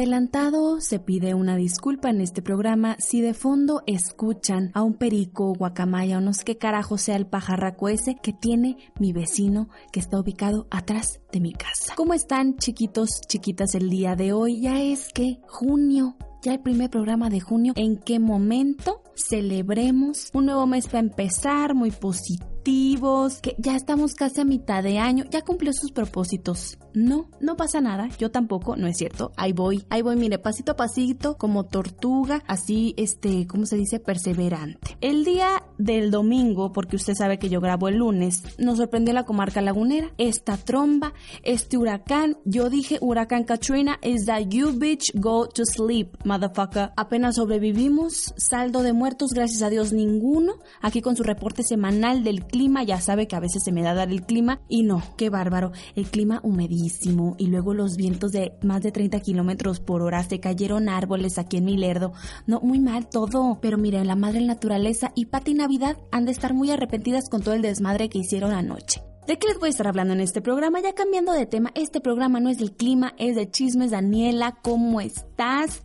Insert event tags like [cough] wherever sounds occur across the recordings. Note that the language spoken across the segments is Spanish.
Adelantado se pide una disculpa en este programa si de fondo escuchan a un perico, guacamaya o no sé qué carajo sea el pajarraco ese que tiene mi vecino que está ubicado atrás de mi casa. ¿Cómo están chiquitos, chiquitas el día de hoy? Ya es que junio, ya el primer programa de junio, ¿en qué momento celebremos un nuevo mes para empezar, muy que ya estamos casi a mitad de año, ya cumplió sus propósitos. No, no pasa nada, yo tampoco, no es cierto, ahí voy, ahí voy, mire, pasito a pasito, como tortuga, así, este, ¿cómo se dice? Perseverante. El día del domingo, porque usted sabe que yo grabo el lunes, nos sorprendió la comarca lagunera, esta tromba, este huracán, yo dije huracán Katrina, is that you bitch go to sleep, motherfucker. Apenas sobrevivimos, saldo de muertos, gracias a Dios ninguno, aquí con su reporte semanal del clima, ya sabe que a veces se me da dar el clima, y no, qué bárbaro, el clima humedísimo y luego los vientos de más de 30 kilómetros por hora, se cayeron árboles aquí en mi lerdo. No, muy mal todo. Pero miren, la madre naturaleza y Pati Navidad han de estar muy arrepentidas con todo el desmadre que hicieron anoche. ¿De qué les voy a estar hablando en este programa? Ya cambiando de tema, este programa no es del clima, es de chismes. Daniela, ¿cómo estás?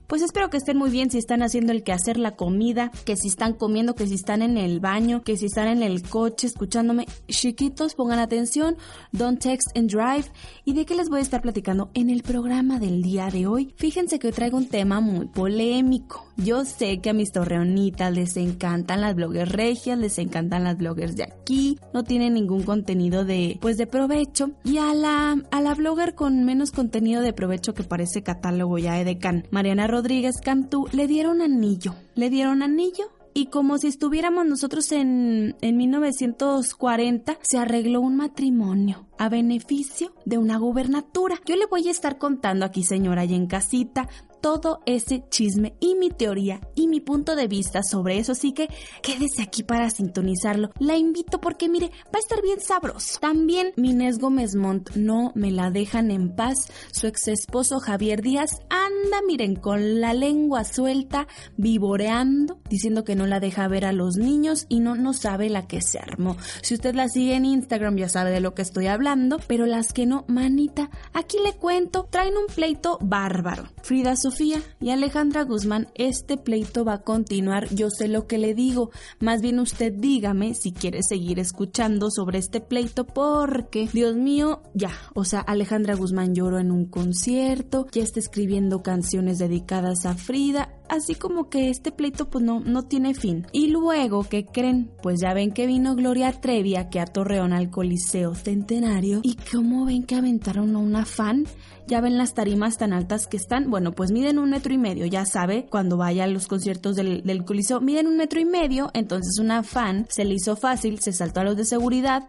Pues espero que estén muy bien si están haciendo el que hacer la comida, que si están comiendo, que si están en el baño, que si están en el coche escuchándome. Chiquitos, pongan atención, don't text and drive. ¿Y de qué les voy a estar platicando en el programa del día de hoy? Fíjense que hoy traigo un tema muy polémico. Yo sé que a mis torreonitas les encantan las bloggers regias, les encantan las bloggers de aquí, no tienen ningún contenido de, pues de provecho. Y a la, a la blogger con menos contenido de provecho que parece catálogo ya de Can, Mariana Rodríguez Cantú, le dieron anillo. Le dieron anillo y como si estuviéramos nosotros en, en 1940, se arregló un matrimonio a beneficio de una gubernatura. Yo le voy a estar contando aquí, señora, y en casita, todo ese chisme y mi teoría y mi punto de vista sobre eso, así que quédese aquí para sintonizarlo. La invito porque mire, va a estar bien sabroso. También Minés Gómez Montt no me la dejan en paz. Su ex esposo Javier Díaz anda, miren, con la lengua suelta, vivoreando, diciendo que no la deja ver a los niños y no, no sabe la que se armó. Si usted la sigue en Instagram ya sabe de lo que estoy hablando, pero las que no, manita, aquí le cuento, traen un pleito bárbaro. Frida Sofía y Alejandra Guzmán, este pleito va a continuar, yo sé lo que le digo, más bien usted dígame si quiere seguir escuchando sobre este pleito porque, Dios mío, ya, o sea, Alejandra Guzmán lloró en un concierto, ya está escribiendo canciones dedicadas a Frida, así como que este pleito pues no, no tiene fin. Y luego, ¿qué creen? Pues ya ven que vino Gloria Trevi aquí a Torreón al Coliseo Centenario y cómo ven que aventaron a una fan ya ven las tarimas tan altas que están. Bueno, pues miden un metro y medio, ya sabe, cuando vaya a los conciertos del, Coliseo, miden un metro y medio, entonces una fan se le hizo fácil, se saltó a los de seguridad,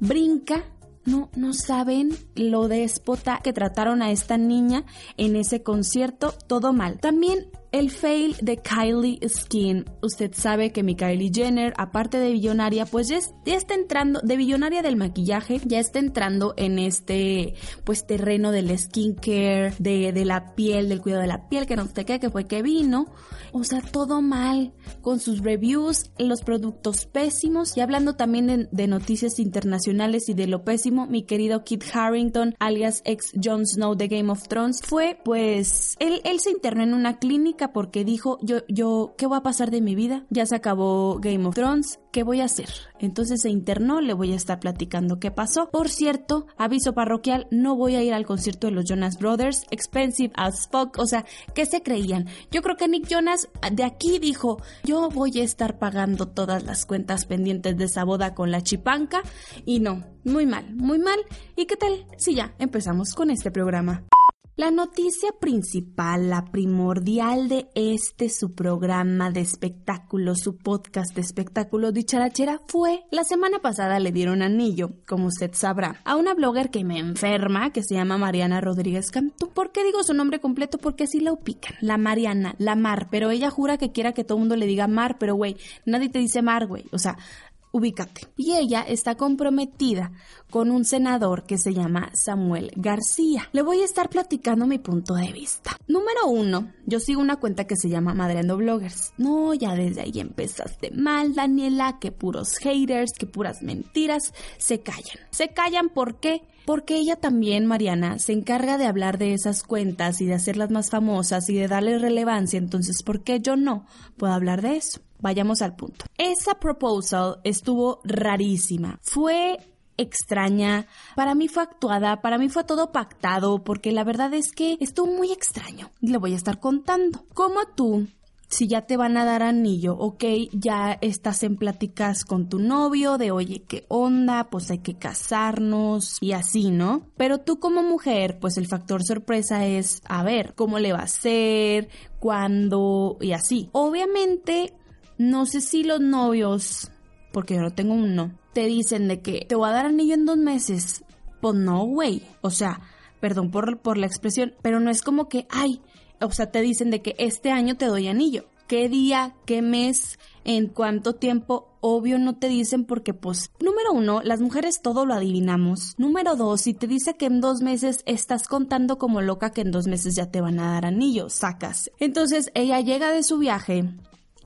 brinca no, no saben lo déspota que trataron a esta niña en ese concierto, todo mal. También el fail de Kylie Skin. Usted sabe que mi Kylie Jenner, aparte de billonaria, pues ya, está entrando, de billonaria del maquillaje, ya está entrando en este, pues, terreno del skincare, de, de la piel, del cuidado de la piel, que no sé qué, que fue que vino. O sea, todo mal, con sus reviews, los productos pésimos, y hablando también de, de noticias internacionales y de lo pésimo, mi querido Kit Harrington, alias ex Jon Snow de Game of Thrones, fue, pues, él, él se internó en una clínica porque dijo, yo, yo, ¿qué va a pasar de mi vida? Ya se acabó Game of Thrones, ¿qué voy a hacer? Entonces se internó, le voy a estar platicando qué pasó. Por cierto, aviso parroquial, no voy a ir al concierto de los Jonas Brothers, expensive as fuck, o sea, ¿qué se creían? Yo creo que Nick Jonas de aquí dijo, yo voy a estar pagando todas las cuentas pendientes de esa boda con la chipanca y no, muy mal, muy mal. ¿Y qué tal? Si ya empezamos con este programa. La noticia principal, la primordial de este su programa de espectáculo, su podcast de espectáculo dicharachera fue la semana pasada le dieron anillo, como usted sabrá, a una blogger que me enferma, que se llama Mariana Rodríguez Cantú. ¿Por qué digo su nombre completo? Porque así la upican. La Mariana, la Mar, pero ella jura que quiera que todo el mundo le diga Mar, pero güey, nadie te dice Mar, güey. O sea, ubícate. Y ella está comprometida con un senador que se llama Samuel García. Le voy a estar platicando mi punto de vista. Número uno, yo sigo una cuenta que se llama Madreando Bloggers. No, ya desde ahí empezaste mal, Daniela, que puros haters, que puras mentiras. Se callan. Se callan, ¿por qué? Porque ella también, Mariana, se encarga de hablar de esas cuentas y de hacerlas más famosas y de darle relevancia. Entonces, ¿por qué yo no puedo hablar de eso? Vayamos al punto. Esa proposal estuvo rarísima. Fue extraña, para mí fue actuada, para mí fue todo pactado, porque la verdad es que estuvo muy extraño. Le voy a estar contando. Como tú, si ya te van a dar anillo, ok, ya estás en pláticas con tu novio de, oye, ¿qué onda? Pues hay que casarnos y así, ¿no? Pero tú como mujer, pues el factor sorpresa es, a ver, ¿cómo le va a ser? ¿Cuándo? Y así. Obviamente, no sé si los novios, porque yo no tengo uno, te dicen de que te voy a dar anillo en dos meses. Pues no, güey. O sea, perdón por, por la expresión, pero no es como que, ay, o sea, te dicen de que este año te doy anillo. ¿Qué día, qué mes, en cuánto tiempo? Obvio no te dicen porque pues, número uno, las mujeres todo lo adivinamos. Número dos, si te dice que en dos meses estás contando como loca que en dos meses ya te van a dar anillo, sacas. Entonces ella llega de su viaje,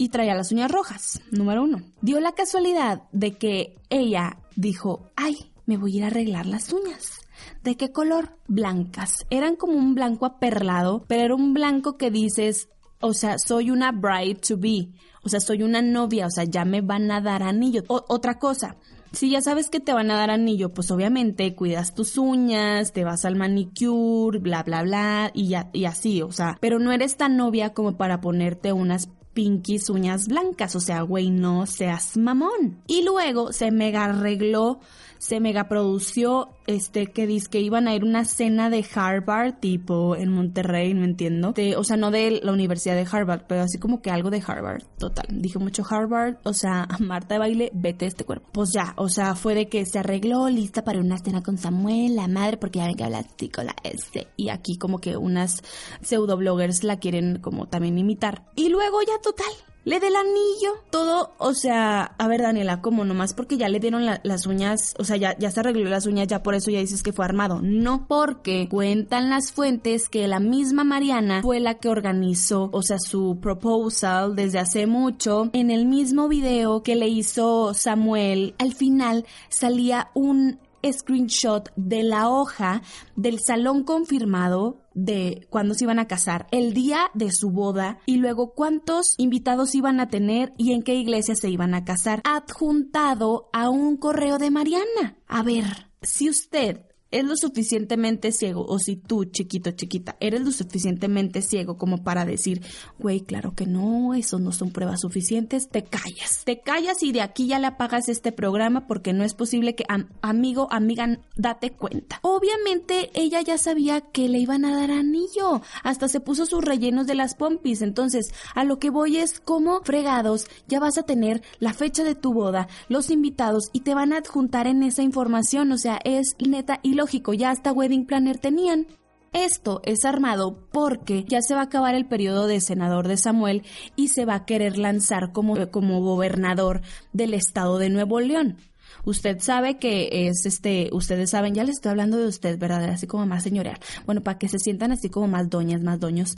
y traía las uñas rojas, número uno. Dio la casualidad de que ella dijo, ay, me voy a ir a arreglar las uñas. ¿De qué color? Blancas. Eran como un blanco aperlado, pero era un blanco que dices, o sea, soy una bride to be. O sea, soy una novia, o sea, ya me van a dar anillo. otra cosa, si ya sabes que te van a dar anillo, pues obviamente cuidas tus uñas, te vas al manicure, bla, bla, bla, y, ya, y así, o sea, pero no eres tan novia como para ponerte unas pinkies uñas blancas, o sea, güey, no seas mamón. Y luego se mega arregló se mega produció este que dice que iban a ir una cena de Harvard tipo en Monterrey, no entiendo. De, o sea, no de la Universidad de Harvard, pero así como que algo de Harvard, total. Dije mucho Harvard, o sea, [laughs] Marta de baile, vete este cuerpo. Pues ya, o sea, fue de que se arregló lista para una cena con Samuel, la madre, porque ya ven que habla con la S. Y aquí como que unas pseudo bloggers la quieren como también imitar. Y luego ya total, le del anillo, todo, o sea, a ver Daniela, ¿cómo nomás porque ya le dieron las uñas, o sea, ya, ya se arregló las uñas, ya por eso ya dices que fue armado. No, porque cuentan las fuentes que la misma Mariana fue la que organizó, o sea, su proposal desde hace mucho. En el mismo video que le hizo Samuel, al final salía un screenshot de la hoja del salón confirmado de cuándo se iban a casar, el día de su boda y luego cuántos invitados iban a tener y en qué iglesia se iban a casar, adjuntado a un correo de Mariana. A ver, si usted es lo suficientemente ciego, o si tú, chiquito, chiquita, eres lo suficientemente ciego como para decir, güey, claro que no, eso no son pruebas suficientes, te callas. Te callas y de aquí ya le apagas este programa porque no es posible que, amigo, amiga, date cuenta. Obviamente ella ya sabía que le iban a dar anillo, hasta se puso sus rellenos de las pompis, entonces a lo que voy es como fregados, ya vas a tener la fecha de tu boda, los invitados y te van a adjuntar en esa información, o sea, es neta y lógico, ya hasta Wedding Planner tenían. Esto es armado porque ya se va a acabar el periodo de senador de Samuel y se va a querer lanzar como, como gobernador del estado de Nuevo León. Usted sabe que es este, ustedes saben, ya les estoy hablando de usted, ¿verdad? Así como más señorial. Bueno, para que se sientan así como más doñas, más doños,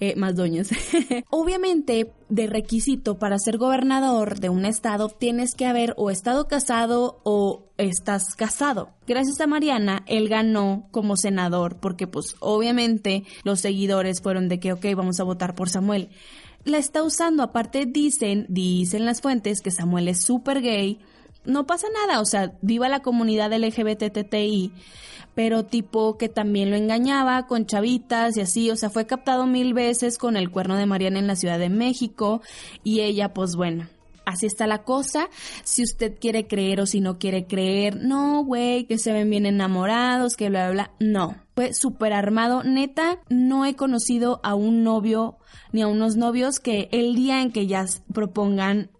eh, más doños. [laughs] Obviamente, de requisito para ser gobernador de un estado, tienes que haber o estado casado o estás casado. Gracias a Mariana, él ganó como senador porque pues obviamente los seguidores fueron de que, ok, vamos a votar por Samuel. La está usando, aparte dicen, dicen las fuentes que Samuel es súper gay no pasa nada, o sea, viva la comunidad LGBTTI, pero tipo que también lo engañaba con chavitas y así, o sea, fue captado mil veces con el cuerno de Mariana en la Ciudad de México y ella, pues bueno, así está la cosa. Si usted quiere creer o si no quiere creer, no, güey, que se ven bien enamorados, que bla, bla, bla. No, fue súper armado. Neta, no he conocido a un novio ni a unos novios que el día en que ya propongan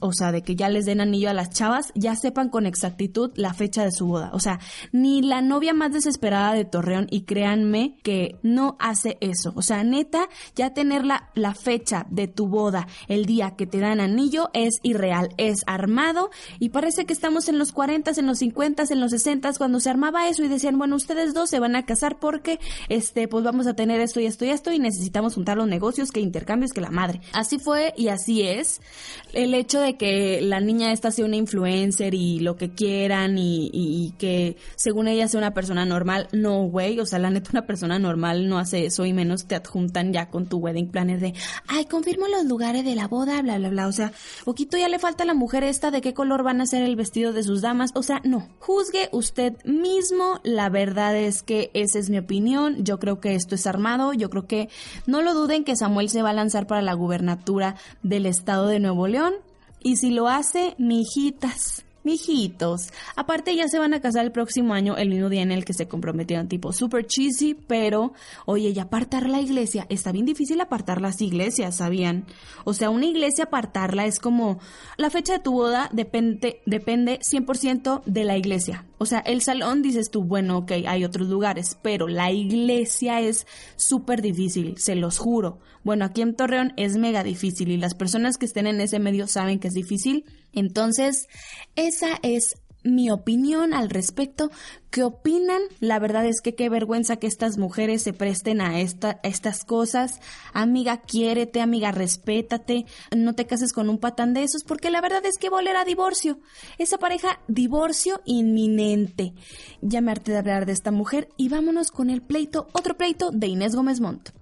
o sea, de que ya les den anillo a las chavas, ya sepan con exactitud la fecha de su boda. O sea, ni la novia más desesperada de Torreón, y créanme que no hace eso. O sea, neta, ya tener la, la fecha de tu boda, el día que te dan anillo, es irreal, es armado, y parece que estamos en los 40, en los 50, en los 60, cuando se armaba eso y decían, bueno, ustedes dos se van a casar porque, este, pues vamos a tener esto y esto y esto, y necesitamos juntar los negocios, que intercambios, que la madre. Así fue y así es. El hecho de que la niña esta sea una influencer y lo que quieran y, que según ella sea una persona normal, no, güey, o sea, la neta una persona normal no hace eso y menos te adjuntan ya con tu wedding planner de, ay, confirmo los lugares de la boda, bla, bla, bla, o sea, poquito ya le falta a la mujer esta de qué color van a ser el vestido de sus damas, o sea, no, juzgue usted mismo, la verdad es que esa es mi opinión, yo creo que esto es armado, yo creo que no lo duden que Samuel se va a lanzar para la gubernatura del estado de Nuevo León, y si lo hace, mijitas, mijitos. Aparte ya se van a casar el próximo año, el mismo día en el que se comprometieron, tipo super cheesy, pero oye, y apartar la iglesia, está bien difícil apartar las iglesias, ¿sabían? O sea, una iglesia apartarla es como la fecha de tu boda depende depende 100% de la iglesia. O sea, el salón dices tú, bueno, ok, hay otros lugares, pero la iglesia es súper difícil, se los juro. Bueno, aquí en Torreón es mega difícil y las personas que estén en ese medio saben que es difícil. Entonces, esa es mi opinión al respecto. ¿Qué opinan? La verdad es que qué vergüenza que estas mujeres se presten a, esta, estas cosas. Amiga, quiérete, amiga, respétate. No te cases con un patán de esos porque la verdad es que va a divorcio. Esa pareja, divorcio inminente. Ya me harté de hablar de esta mujer y vámonos con el pleito, otro pleito de Inés Gómez Montt.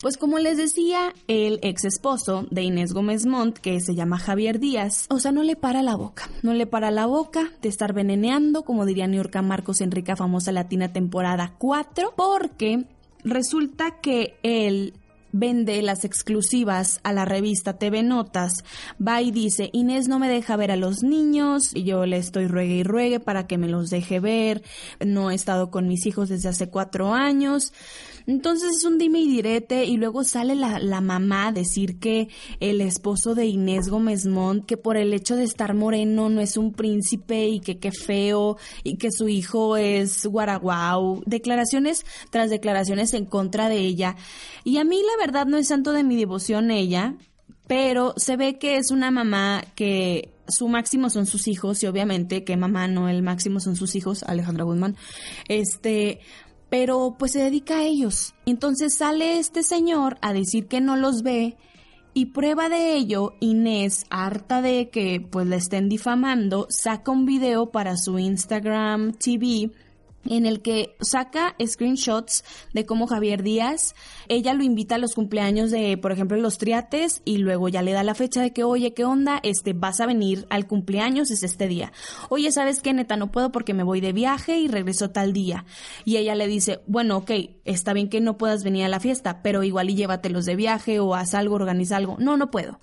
Pues como les decía, el ex esposo de Inés Gómez Montt, que se llama Javier Díaz, o sea, no le para la boca, no le para la boca de estar veneneando, como diría Niurka Marcos en Famosa Latina temporada 4, porque resulta que él vende las exclusivas a la revista TV Notas, va y dice, Inés no me deja ver a los niños, y yo le estoy ruegue y ruegue para que me los deje ver, no he estado con mis hijos desde hace cuatro años, entonces es un dime y direte y luego sale la, la mamá a decir que el esposo de Inés Gómez Montt, que por el hecho de estar moreno no es un príncipe y que qué feo y que su hijo es guaraguau. Declaraciones tras declaraciones en contra de ella. Y a mí la verdad no es santo de mi devoción ella, pero se ve que es una mamá que su máximo son sus hijos y obviamente que mamá no el máximo son sus hijos, Alejandra Guzmán. Este, pero pues se dedica a ellos. Entonces sale este señor a decir que no los ve y prueba de ello, Inés, harta de que pues la estén difamando, saca un video para su Instagram TV en el que saca screenshots de cómo Javier Díaz, ella lo invita a los cumpleaños de, por ejemplo, los triates y luego ya le da la fecha de que, oye, ¿qué onda? Este, vas a venir al cumpleaños, es este día. Oye, ¿sabes qué, neta? No puedo porque me voy de viaje y regreso tal día. Y ella le dice, bueno, ok, está bien que no puedas venir a la fiesta, pero igual y llévatelos de viaje o haz algo, organiza algo. No, no puedo.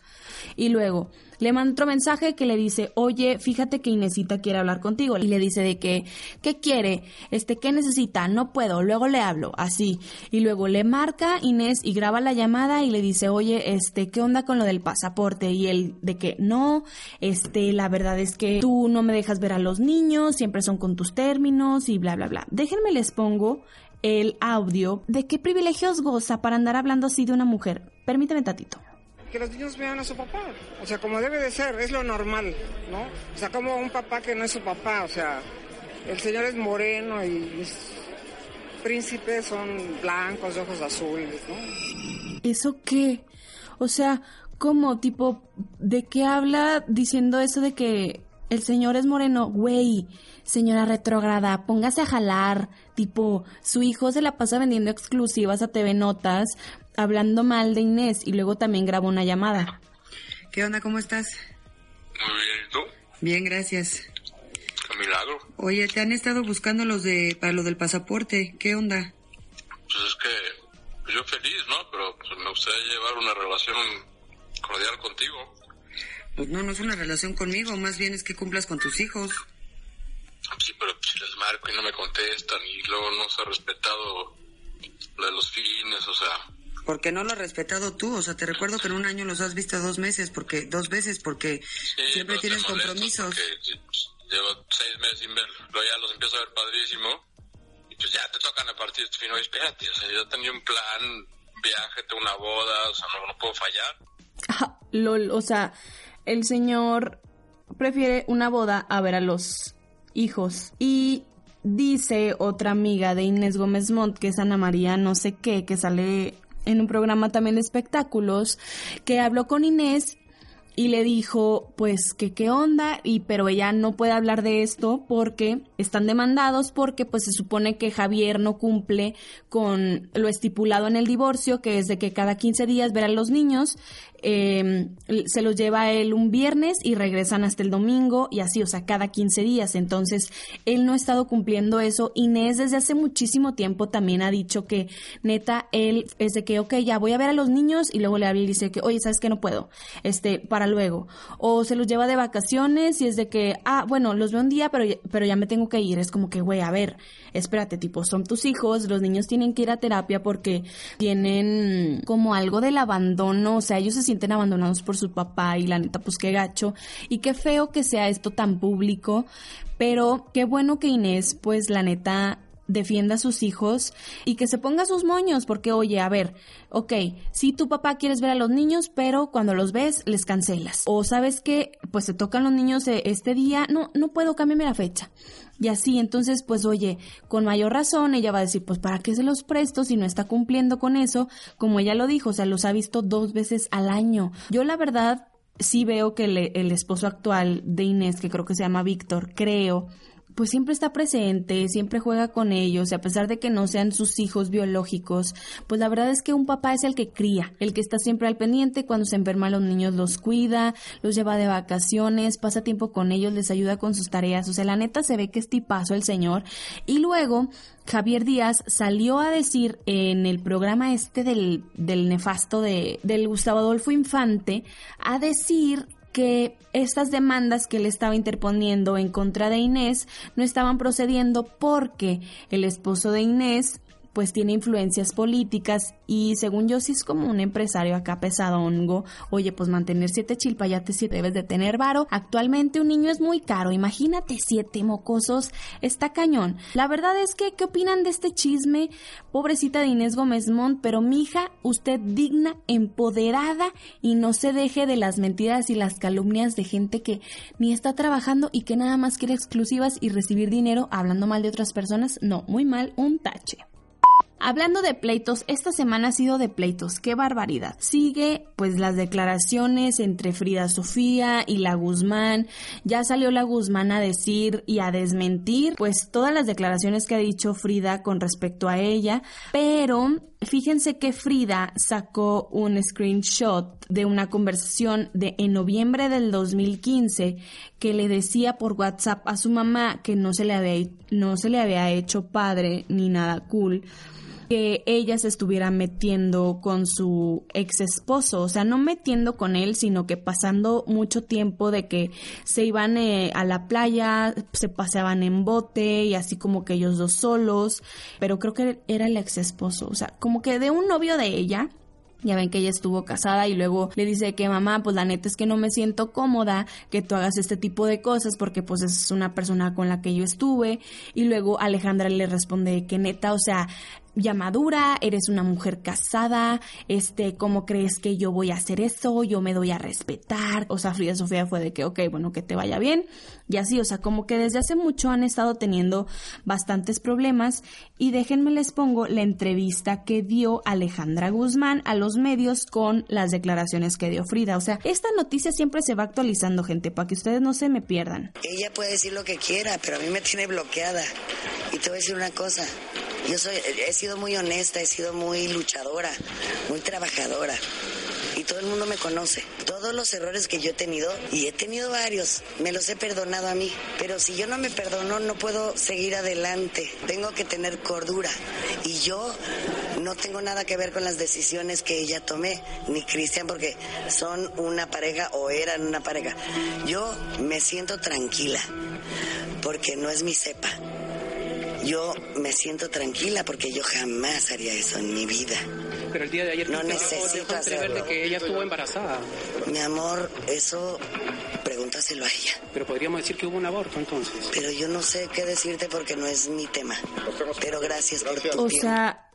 Y luego, le manda otro mensaje que le dice, oye, fíjate que Inesita quiere hablar contigo. Y le dice de que, ¿qué quiere? Este, ¿qué necesita? No puedo, luego le hablo, así. Y luego le marca Inés y graba la llamada y le dice, oye, este, ¿qué onda con lo del pasaporte? Y él de que, no, este, la verdad es que tú no me dejas ver a los niños, siempre son con tus términos y bla, bla, bla. Déjenme les pongo el audio de qué privilegios goza para andar hablando así de una mujer. Permíteme tatito. Que los niños vean a su papá. O sea, como debe de ser, es lo normal, ¿no? O sea, como un papá que no es su papá, o sea, el señor es moreno y los príncipes son blancos, de ojos azules, ¿no? ¿Eso qué? O sea, ¿cómo? Tipo, ¿de qué habla diciendo eso de que el señor es moreno? Güey, señora retrógrada, póngase a jalar. Tipo, su hijo se la pasa vendiendo exclusivas a TV Notas, hablando mal de Inés y luego también grabó una llamada. ¿Qué onda? ¿Cómo estás? Muy bien, ¿y tú? Bien, gracias. Qué milagro. Oye, te han estado buscando los de para lo del pasaporte. ¿Qué onda? Pues es que pues yo feliz, ¿no? Pero pues, me gustaría llevar una relación cordial contigo. Pues no, no es una relación conmigo, más bien es que cumplas con tus hijos. Sí, pero si les marco y no me contestan y luego no se ha respetado lo de los fines, o sea, Porque no lo has respetado tú, o sea, te recuerdo que en un año los has visto dos meses, porque dos veces, porque sí, siempre tienes compromisos. porque, pues, llevo seis meses sin verlo, luego ya los empiezo a ver padrísimo y pues ya te tocan a partir de este fin, oye, espérate, o sea, yo tenía un plan, viaje, tengo una boda, o sea, no, no puedo fallar. Ah, lol, o sea, el señor prefiere una boda a ver a los hijos. Y dice otra amiga de Inés Gómez Montt, que es Ana María no sé qué, que sale en un programa también de espectáculos, que habló con Inés y le dijo pues que qué onda y pero ella no puede hablar de esto porque están demandados porque pues se supone que Javier no cumple con lo estipulado en el divorcio que es de que cada 15 días ver a los niños eh, se los lleva él un viernes y regresan hasta el domingo y así, o sea, cada 15 días. Entonces, él no ha estado cumpliendo eso. Inés desde hace muchísimo tiempo también ha dicho que neta, él es de que, ok, ya voy a ver a los niños y luego le habla y dice que, oye, ¿sabes que No puedo, este, para luego. O se los lleva de vacaciones y es de que, ah, bueno, los veo un día, pero, pero ya me tengo que ir. Es como que, güey, a ver, espérate, tipo, son tus hijos, los niños tienen que ir a terapia porque tienen como algo del abandono, o sea, ellos se sienten abandonados por su papá y la neta, pues qué gacho. Y qué feo que sea esto tan público, pero qué bueno que Inés, pues la neta, defienda a sus hijos y que se ponga sus moños, porque oye, a ver, ok, si tu papá quieres ver a los niños, pero cuando los ves les cancelas. O sabes que, pues se tocan los niños eh, este día, no, no puedo, cámbiame la fecha. Y así, entonces, pues oye, con mayor razón ella va a decir, pues ¿para qué se los presto si no está cumpliendo con eso? Como ella lo dijo, o sea, los ha visto dos veces al año. Yo la verdad sí veo que el, el esposo actual de Inés, que creo que se llama Víctor, creo, pues siempre está presente, siempre juega con ellos, y a pesar de que no sean sus hijos biológicos, pues la verdad es que un papá es el que cría, el que está siempre al pendiente, cuando se enferman los niños los cuida, los lleva de vacaciones, pasa tiempo con ellos, les ayuda con sus tareas, o sea, la neta se ve que es tipazo el señor. Y luego, Javier Díaz salió a decir en el programa este del, del nefasto de, del Gustavo Adolfo Infante, a decir que estas demandas que él estaba interponiendo en contra de Inés no estaban procediendo porque el esposo de Inés pues tiene influencias políticas y según yo sí es como un empresario acá pesadongo, oye pues mantener siete chilpayates si debes de tener varo, actualmente un niño es muy caro, imagínate siete mocosos, está cañón. La verdad es que, ¿qué opinan de este chisme? Pobrecita de Inés Gómez Montt, pero mija, usted digna, empoderada y no se deje de las mentiras y las calumnias de gente que ni está trabajando y que nada más quiere exclusivas y recibir dinero hablando mal de otras personas, no, muy mal, un tache. Hablando de pleitos, esta semana ha sido de pleitos, qué barbaridad. Sigue pues las declaraciones entre Frida Sofía y la Guzmán. Ya salió la Guzmán a decir y a desmentir pues todas las declaraciones que ha dicho Frida con respecto a ella, pero fíjense que Frida sacó un screenshot de una conversación de en noviembre del 2015 que le decía por WhatsApp a su mamá que no se le había no se le había hecho padre ni nada cool que ella se estuviera metiendo con su ex esposo, o sea, no metiendo con él, sino que pasando mucho tiempo de que se iban eh, a la playa, se paseaban en bote y así como que ellos dos solos, pero creo que era el ex esposo, o sea, como que de un novio de ella, ya ven que ella estuvo casada y luego le dice que mamá, pues la neta es que no me siento cómoda que tú hagas este tipo de cosas porque pues es una persona con la que yo estuve y luego Alejandra le responde que neta, o sea, ya madura, eres una mujer casada, este, ¿cómo crees que yo voy a hacer eso? Yo me doy a respetar. O sea, Frida Sofía fue de que, ok, bueno, que te vaya bien. Y así, o sea, como que desde hace mucho han estado teniendo bastantes problemas. Y déjenme les pongo la entrevista que dio Alejandra Guzmán a los medios con las declaraciones que dio Frida. O sea, esta noticia siempre se va actualizando, gente, para que ustedes no se me pierdan. Ella puede decir lo que quiera, pero a mí me tiene bloqueada. Y te voy a decir una cosa, yo soy, he sido muy honesta, he sido muy luchadora, muy trabajadora. Y todo el mundo me conoce. Todos los errores que yo he tenido, y he tenido varios, me los he perdonado a mí. Pero si yo no me perdono, no puedo seguir adelante. Tengo que tener cordura. Y yo no tengo nada que ver con las decisiones que ella tomé, ni Cristian, porque son una pareja o eran una pareja. Yo me siento tranquila, porque no es mi cepa yo me siento tranquila porque yo jamás haría eso en mi vida. Pero el día de ayer no necesito hacerlo. que ella estuvo embarazada. Mi amor, eso pregúntaselo a ella. Pero podríamos decir que hubo un aborto entonces. Pero yo no sé qué decirte porque no es mi tema. Pero gracias, por tu O sea,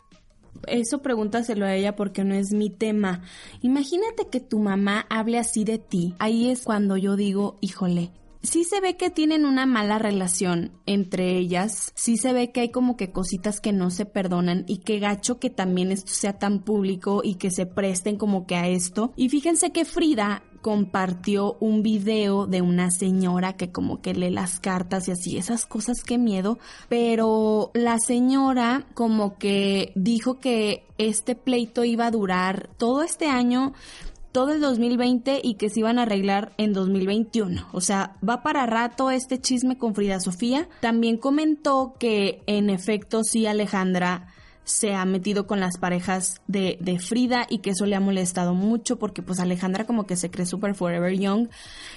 eso pregúntaselo a ella porque no es mi tema. Imagínate que tu mamá hable así de ti. Ahí es cuando yo digo, híjole, sí se ve que tienen una mala relación entre ellas, sí se ve que hay como que cositas que no se perdonan y que gacho que también esto sea tan público y que se presten como que a esto. Y fíjense que Frida compartió un video de una señora que como que lee las cartas y así, esas cosas que miedo, pero la señora como que dijo que este pleito iba a durar todo este año todo el 2020 y que se iban a arreglar en 2021. O sea, va para rato este chisme con Frida Sofía. También comentó que en efecto sí Alejandra se ha metido con las parejas de, Frida y que eso le ha molestado mucho porque pues Alejandra como que se cree super forever young.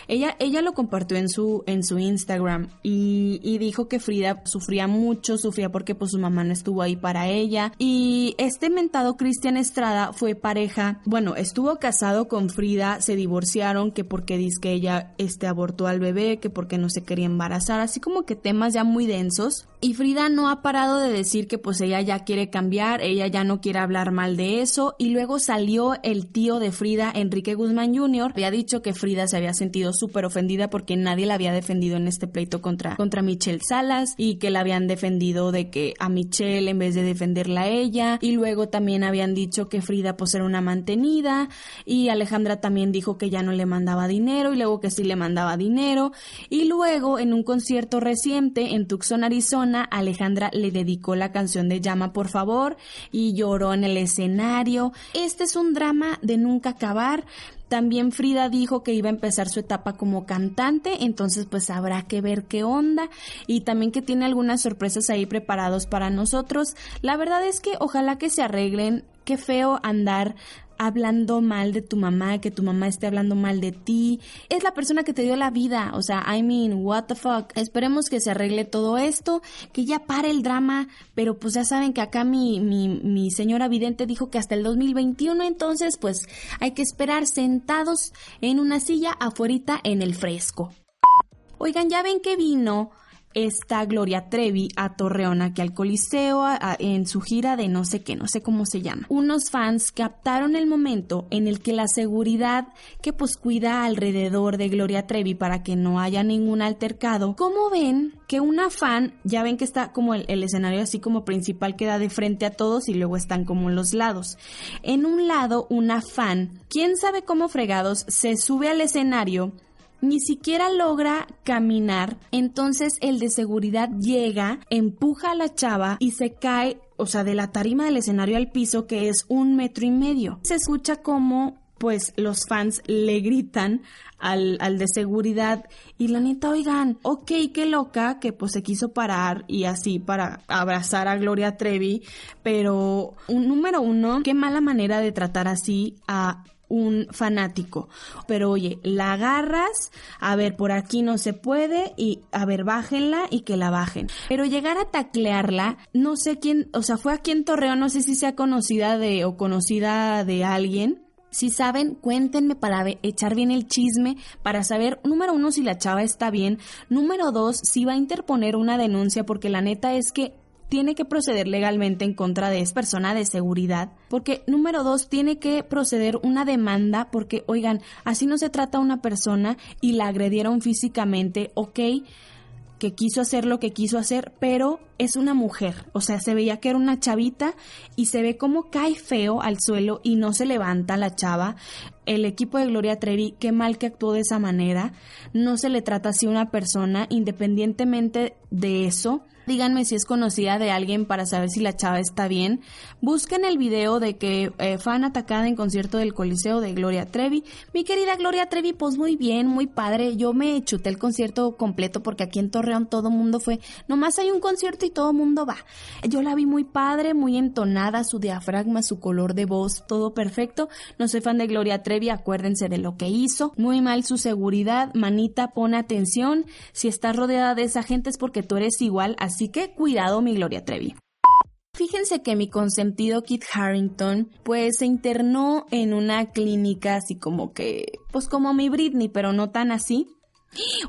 Ella, ella lo compartió en su, en su Instagram y, y dijo que Frida sufría mucho, sufría porque pues su mamá no estuvo ahí para ella. Y este mentado Cristian Estrada fue pareja, bueno, estuvo casado con Frida, se divorciaron, que porque dice que ella este, abortó al bebé, que porque no se quería embarazar, así como que temas ya muy densos. Y Frida no ha parado de decir que pues ella ya quiere cambiar, ella ya no quiere hablar mal de eso. Y luego salió el tío de Frida, Enrique Guzmán Jr., había dicho que Frida se había sentido súper ofendida porque nadie la había defendido en este pleito contra, contra Michelle Salas y que la habían defendido de que a Michelle en vez de defenderla a ella. Y luego también habían dicho que Frida pues era una mantenida y Alejandra también dijo que ya no le mandaba dinero y luego que sí le mandaba dinero. Y luego en un concierto reciente en Tucson, Arizona, Alejandra le dedicó la canción de Llama por favor y lloró en el escenario. Este es un drama de nunca acabar. También Frida dijo que iba a empezar su etapa como cantante, entonces pues habrá que ver qué onda y también que tiene algunas sorpresas ahí preparados para nosotros. La verdad es que ojalá que se arreglen. Qué feo andar hablando mal de tu mamá, que tu mamá esté hablando mal de ti. Es la persona que te dio la vida. O sea, I mean, what the fuck. Esperemos que se arregle todo esto, que ya pare el drama, pero pues ya saben que acá mi, mi, señora vidente dijo que hasta el 2021, entonces pues hay que esperar sentados en una silla afuerita en el fresco. Oigan, ya ven que vino esta Gloria Trevi a Torreón, aquí al Coliseo, en su gira de no sé qué, no sé cómo se llama. Unos fans captaron el momento en el que la seguridad que pues cuida alrededor de Gloria Trevi para que no haya ningún altercado, como ven que una fan, ya ven que está como el, escenario así como principal queda de frente a todos y luego están como los lados. En un lado, una fan, quién sabe cómo fregados, se sube al escenario ni siquiera logra caminar, entonces el de seguridad llega, empuja a la chava y se cae, o sea, de la tarima del escenario al piso, que es un metro y medio. Se escucha como pues los fans le gritan al, al, de seguridad y la neta, oigan, ok, qué loca que pues se quiso parar y así para abrazar a Gloria Trevi, pero un número uno, qué mala manera de tratar así a un fanático. Pero oye, la agarras, a ver, por aquí no se puede y a ver, bájenla y que la bajen. Pero llegar a taclearla, no sé quién, o sea, fue aquí en Torreón, no sé si sea conocida de o conocida de alguien. Si saben, cuéntenme para echar bien el chisme, para saber, número uno, si la chava está bien, número dos, si va a interponer una denuncia, porque la neta es que tiene que proceder legalmente en contra de esa persona de seguridad, porque número dos, tiene que proceder una demanda, porque oigan, así no se trata a una persona y la agredieron físicamente, ok, que quiso hacer lo que quiso hacer, pero es una mujer, o sea, se veía que era una chavita y se ve como cae feo al suelo y no se levanta la chava. El equipo de Gloria Trevi, qué mal que actuó de esa manera, no se le trata así a una persona, independientemente de eso, Díganme si es conocida de alguien para saber si la chava está bien. Busquen el video de que eh, fan atacada en concierto del Coliseo de Gloria Trevi. Mi querida Gloria Trevi, pues muy bien, muy padre. Yo me chuté el concierto completo porque aquí en Torreón todo mundo fue. Nomás hay un concierto y todo mundo va. Yo la vi muy padre, muy entonada, su diafragma, su color de voz, todo perfecto. No soy fan de Gloria Trevi, acuérdense de lo que hizo. Muy mal su seguridad. Manita, pon atención. Si estás rodeada de esa gente es porque tú eres igual Así que cuidado mi Gloria Trevi. Fíjense que mi consentido Kit Harrington pues se internó en una clínica así como que pues como mi Britney, pero no tan así.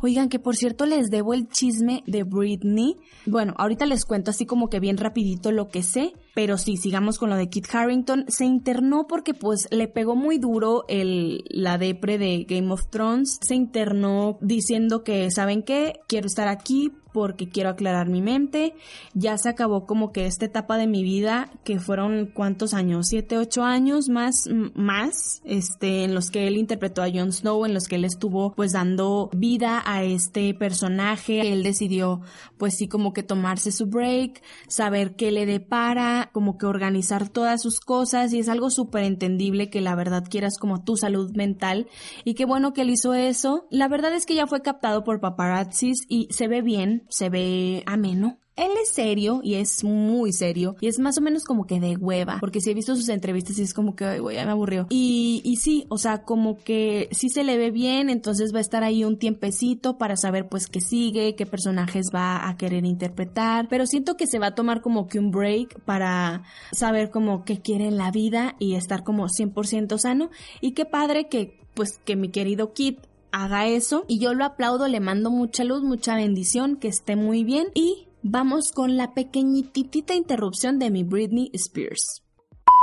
Oigan, que por cierto les debo el chisme de Britney. Bueno, ahorita les cuento así como que bien rapidito lo que sé, pero sí, sigamos con lo de Kit Harrington. Se internó porque pues le pegó muy duro el, la depre de Game of Thrones. Se internó diciendo que, ¿saben qué? Quiero estar aquí porque quiero aclarar mi mente. Ya se acabó como que esta etapa de mi vida, que fueron cuántos años, siete, ocho años más, más, este, en los que él interpretó a Jon Snow, en los que él estuvo pues dando vida a este personaje. Él decidió pues sí como que tomarse su break, saber qué le depara, como que organizar todas sus cosas y es algo súper entendible que la verdad quieras como tu salud mental y qué bueno que él hizo eso. La verdad es que ya fue captado por paparazzis y se ve bien, se ve ameno. Él es serio y es muy serio y es más o menos como que de hueva, porque si he visto sus entrevistas y es como que, güey, me aburrió. Y, y sí, o sea, como que sí se le ve bien, entonces va a estar ahí un tiempecito para saber pues qué sigue, qué personajes va a querer interpretar, pero siento que se va a tomar como que un break para saber como qué quiere en la vida y estar como 100% sano. Y qué padre que pues que mi querido Kit haga eso. Y yo lo aplaudo, le mando mucha luz, mucha bendición, que esté muy bien. Y vamos con la pequeñitita interrupción de mi Britney Spears.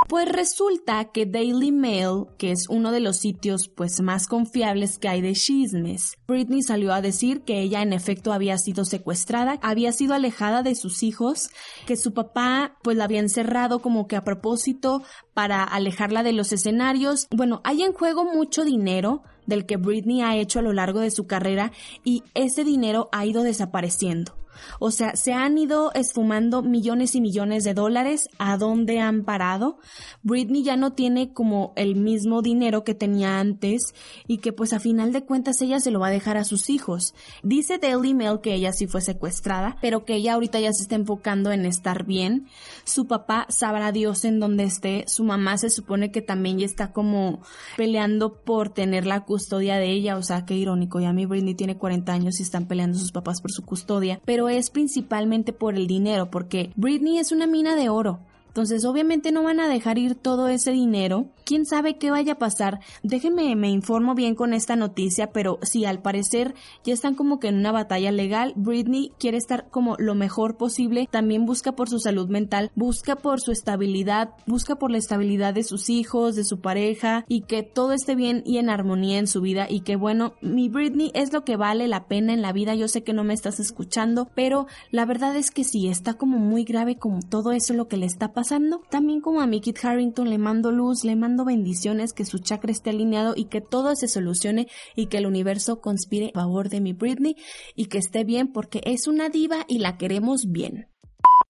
Pues resulta que Daily Mail, que es uno de los sitios pues más confiables que hay de chismes, Britney salió a decir que ella en efecto había sido secuestrada, había sido alejada de sus hijos, que su papá pues la había encerrado como que a propósito para alejarla de los escenarios. Bueno, hay en juego mucho dinero del que Britney ha hecho a lo largo de su carrera y ese dinero ha ido desapareciendo. O sea, se han ido esfumando millones y millones de dólares. ¿A dónde han parado? Britney ya no tiene como el mismo dinero que tenía antes y que pues a final de cuentas ella se lo va a dejar a sus hijos. Dice Daily Mail que ella sí fue secuestrada, pero que ella ahorita ya se está enfocando en estar bien. Su papá sabrá Dios en dónde esté. Su mamá se supone que también ya está como peleando por tener la custodia de ella. O sea, qué irónico. Ya mi Britney tiene 40 años y están peleando sus papás por su custodia. Pero es principalmente por el dinero, porque Britney es una mina de oro. Entonces, obviamente no van a dejar ir todo ese dinero. ¿Quién sabe qué vaya a pasar? Déjenme, me informo bien con esta noticia, pero sí, al parecer ya están como que en una batalla legal. Britney quiere estar como lo mejor posible. También busca por su salud mental, busca por su estabilidad, busca por la estabilidad de sus hijos, de su pareja y que todo esté bien y en armonía en su vida y que bueno, mi Britney es lo que vale la pena en la vida. Yo sé que no me estás escuchando, pero la verdad es que sí, está como muy grave como todo eso lo que le está pasando también como a mi Kit Harrington le mando luz, le mando bendiciones, que su chakra esté alineado y que todo se solucione y que el universo conspire a favor de mi Britney y que esté bien porque es una diva y la queremos bien.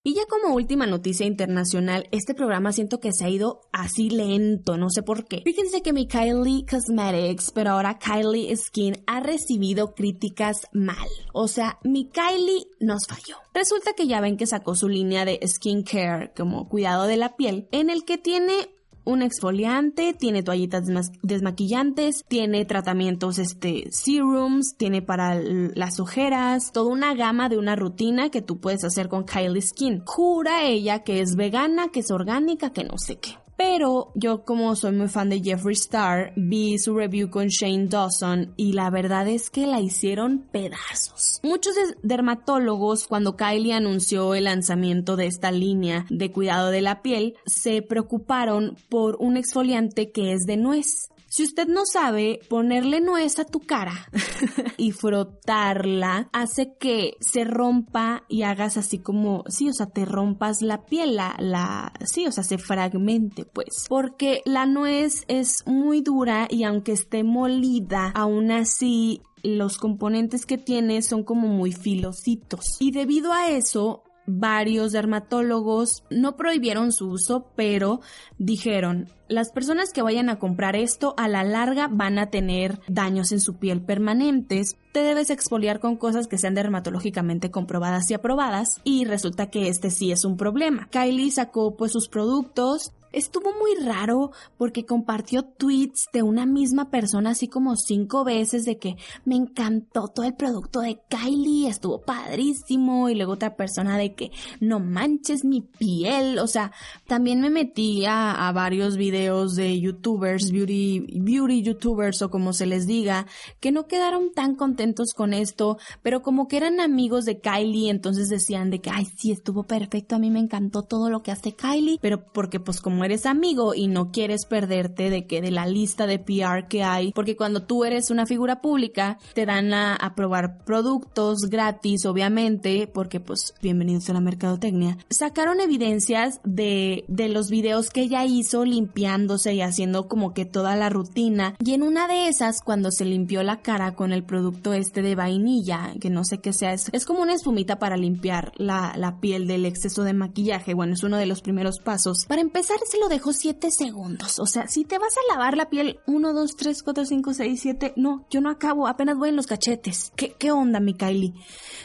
Y ya como última noticia internacional, este programa siento que se ha ido así lento, no sé por qué. Fíjense que mi Kylie Cosmetics, pero ahora Kylie Skin, ha recibido críticas mal. O sea, mi Kylie nos falló. Resulta que ya ven que sacó su línea de skincare como cuidado de la piel, en el que tiene un exfoliante, tiene toallitas desmaquillantes, tiene tratamientos, este, serums, tiene para las ojeras, toda una gama de una rutina que tú puedes hacer con Kylie Skin. Jura ella que es vegana, que es orgánica, que no sé qué. Pero yo como soy muy fan de Jeffree Star, vi su review con Shane Dawson y la verdad es que la hicieron pedazos. Muchos dermatólogos cuando Kylie anunció el lanzamiento de esta línea de cuidado de la piel se preocuparon por un exfoliante que es de nuez. Si usted no sabe, ponerle nuez a tu cara [laughs] y frotarla hace que se rompa y hagas así como, sí, o sea, te rompas la piel, la, la, sí, o sea, se fragmente, pues. Porque la nuez es muy dura y aunque esté molida, aún así los componentes que tiene son como muy filositos. Y debido a eso, varios dermatólogos no prohibieron su uso, pero dijeron, las personas que vayan a comprar esto a la larga van a tener daños en su piel permanentes. Te debes exfoliar con cosas que sean dermatológicamente comprobadas y aprobadas y resulta que este sí es un problema. Kylie sacó pues sus productos estuvo muy raro porque compartió tweets de una misma persona así como cinco veces de que me encantó todo el producto de Kylie, estuvo padrísimo y luego otra persona de que no manches mi piel, o sea, también me metí a, varios videos de youtubers, beauty, beauty youtubers o como se les diga, que no quedaron tan contentos con esto, pero como que eran amigos de Kylie, entonces decían de que, ay, sí, estuvo perfecto, a mí me encantó todo lo que hace Kylie, pero porque pues como eres amigo y no quieres perderte de que de la lista de PR que hay, porque cuando tú eres una figura pública te dan a, a probar productos gratis, obviamente, porque pues bienvenidos a la mercadotecnia. Sacaron evidencias de, de los videos que ella hizo limpiándose y haciendo como que toda la rutina. Y en una de esas, cuando se limpió la cara con el producto este de vainilla, que no sé qué sea, es, es como una espumita para limpiar la, la piel del exceso de maquillaje. Bueno, es uno de los primeros pasos. Para empezar, se lo dejó 7 segundos. O sea, si te vas a lavar la piel 1, 2, 3, 4, 5, 6, 7, no, yo no acabo, apenas voy en los cachetes. ¿Qué, qué onda, mi Kylie?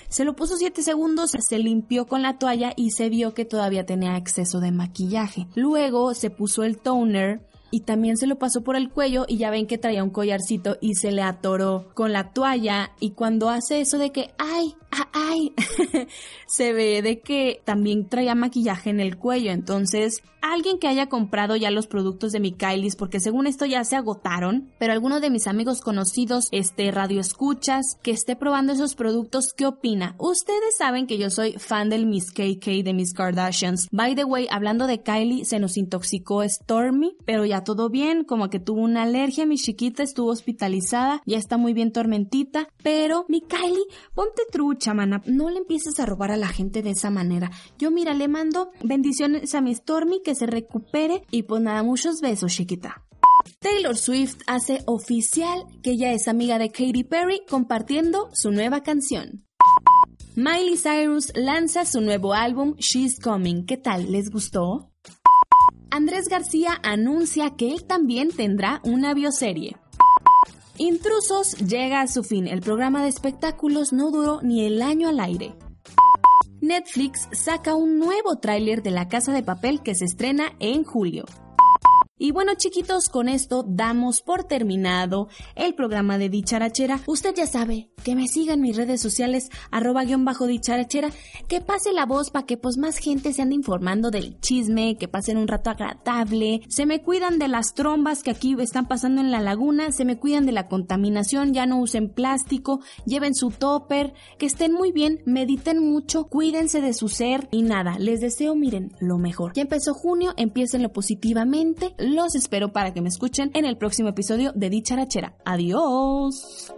Se lo puso 7 segundos, se limpió con la toalla y se vio que todavía tenía exceso de maquillaje. Luego se puso el toner y también se lo pasó por el cuello y ya ven que traía un collarcito y se le atoró con la toalla y cuando hace eso de que ay, ay, [laughs] se ve de que también traía maquillaje en el cuello, entonces alguien que haya comprado ya los productos de mi Kylie, porque según esto ya se agotaron, pero alguno de mis amigos conocidos, este radio escuchas, que esté probando esos productos, ¿qué opina? Ustedes saben que yo soy fan del Miss KK de Miss Kardashians. By the way, hablando de Kylie, se nos intoxicó Stormy, pero ya todo bien, como que tuvo una alergia, mi chiquita estuvo hospitalizada, ya está muy bien tormentita, pero mi Kylie, ponte trucha, mana, no le empieces a robar a la gente de esa manera. Yo mira, le mando bendiciones a mi Stormy, que se recupere y pues nada, muchos besos, chiquita. Taylor Swift hace oficial que ella es amiga de Katy Perry compartiendo su nueva canción. Miley Cyrus lanza su nuevo álbum She's Coming. ¿Qué tal? ¿Les gustó? Andrés García anuncia que él también tendrá una bioserie. Intrusos llega a su fin. El programa de espectáculos no duró ni el año al aire. Netflix saca un nuevo tráiler de La Casa de Papel que se estrena en julio. Y bueno chiquitos, con esto damos por terminado el programa de Dicharachera. Usted ya sabe que me siga en mis redes sociales arroba guion bajo dicharachera, que pase la voz para que pues más gente se ande informando del chisme, que pasen un rato agradable, se me cuidan de las trombas que aquí están pasando en la laguna, se me cuidan de la contaminación, ya no usen plástico, lleven su topper, que estén muy bien, mediten mucho, cuídense de su ser. Y nada, les deseo miren lo mejor. Ya empezó junio, empiecenlo positivamente los espero para que me escuchen en el próximo episodio de Dicharachera. Adiós.